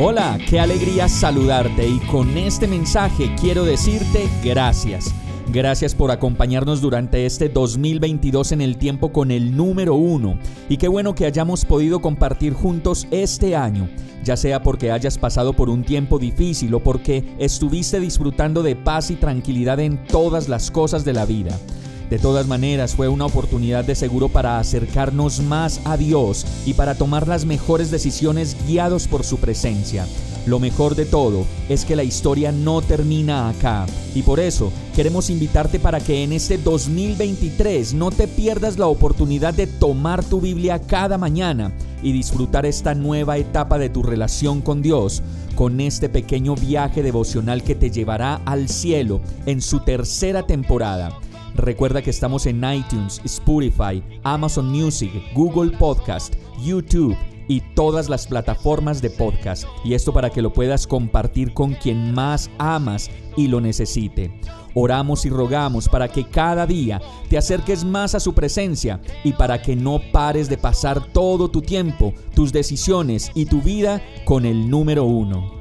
Hola, qué alegría saludarte y con este mensaje quiero decirte gracias. Gracias por acompañarnos durante este 2022 en el tiempo con el número uno. Y qué bueno que hayamos podido compartir juntos este año, ya sea porque hayas pasado por un tiempo difícil o porque estuviste disfrutando de paz y tranquilidad en todas las cosas de la vida. De todas maneras, fue una oportunidad de seguro para acercarnos más a Dios y para tomar las mejores decisiones guiados por su presencia. Lo mejor de todo es que la historia no termina acá y por eso queremos invitarte para que en este 2023 no te pierdas la oportunidad de tomar tu Biblia cada mañana y disfrutar esta nueva etapa de tu relación con Dios con este pequeño viaje devocional que te llevará al cielo en su tercera temporada. Recuerda que estamos en iTunes, Spotify, Amazon Music, Google Podcast, YouTube y todas las plataformas de podcast. Y esto para que lo puedas compartir con quien más amas y lo necesite. Oramos y rogamos para que cada día te acerques más a su presencia y para que no pares de pasar todo tu tiempo, tus decisiones y tu vida con el número uno